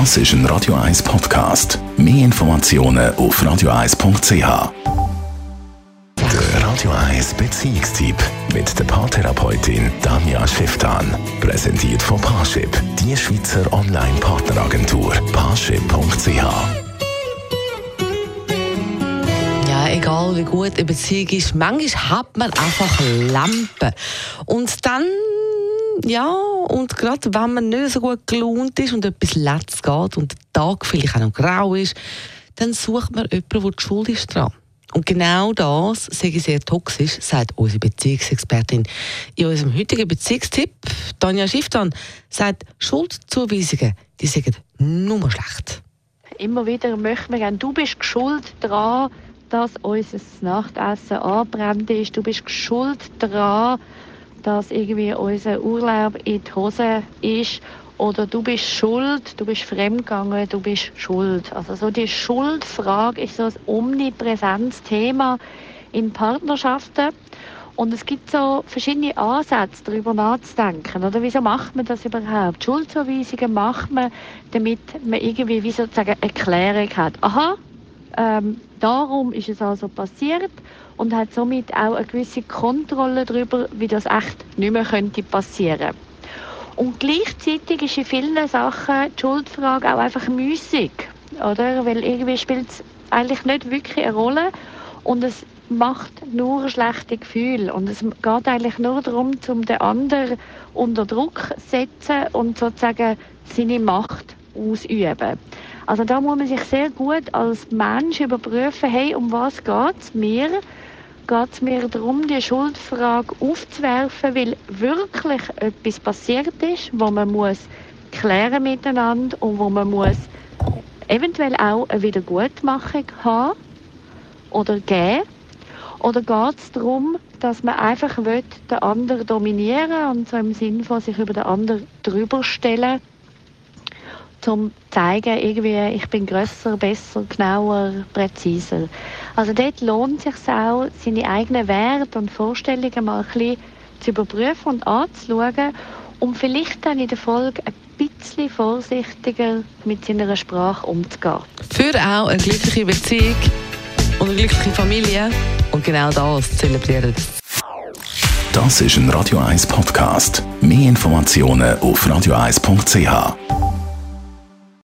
Das ist ein Radio 1 Podcast. Mehr Informationen auf radio1.ch. Der Radio 1 Beziehungstyp mit der Paartherapeutin Danja Schifftan. Präsentiert von Paarship, die Schweizer Online-Partneragentur. Paarship.ch. Egal wie gut eine Beziehung ist, manchmal hat man einfach Lampen. Und dann ja, und gerade wenn man nicht so gut gelohnt ist und etwas letzt geht und der Tag vielleicht auch noch grau ist, dann sucht man jemanden, der die Schuld ist dran. Und genau das sage ich sehr toxisch, sagt unsere Beziehungsexpertin. In unserem heutigen Beziehungstipp, Tanja Schifftan, sagt, Schuldzuweisungen, die sagen nur schlecht. Immer wieder möchten wir gerne, du bist schuld daran, dass unser Nachtessen anbrennt ist. Du bist schuld daran, dass irgendwie unser Urlaub in die Hose ist oder du bist schuld, du bist fremdgegangen, du bist schuld. Also so die Schuldfrage ist so ein omnipräsentes Thema in Partnerschaften. Und es gibt so verschiedene Ansätze, darüber nachzudenken. Oder wieso macht man das überhaupt? Schuldzuweisungen macht man, damit man irgendwie wie sozusagen eine Klärung hat. Aha, ähm, darum ist es also passiert und hat somit auch eine gewisse Kontrolle darüber, wie das echt nicht mehr könnte passieren. Und gleichzeitig ist in vielen Sachen die Schuldfrage auch einfach müßig, oder? Weil irgendwie spielt es eigentlich nicht wirklich eine Rolle und es macht nur schlechte Gefühle und es geht eigentlich nur darum, um den anderen unter Druck zu setzen und sozusagen seine Macht ausüben. Also da muss man sich sehr gut als Mensch überprüfen, hey, um was geht es mir? Geht es mir darum, die Schuldfrage aufzuwerfen, weil wirklich etwas passiert ist, wo man muss klären miteinander und wo man muss eventuell auch eine Wiedergutmachung haben oder geben? Oder geht es darum, dass man einfach will, den anderen dominieren und so im Sinne von sich über den anderen drüber stellen zum zeigen, irgendwie, ich bin grösser, besser, genauer, präziser. Also dort lohnt es sich auch, seine eigenen Werte und Vorstellungen mal ein bisschen zu überprüfen und anzuschauen, um vielleicht dann in der Folge ein bisschen vorsichtiger mit seiner Sprache umzugehen. Für auch eine glückliche Beziehung und eine glückliche Familie und genau das zelebrieren. Das ist ein Radio 1 Podcast. Mehr Informationen auf radio1.ch.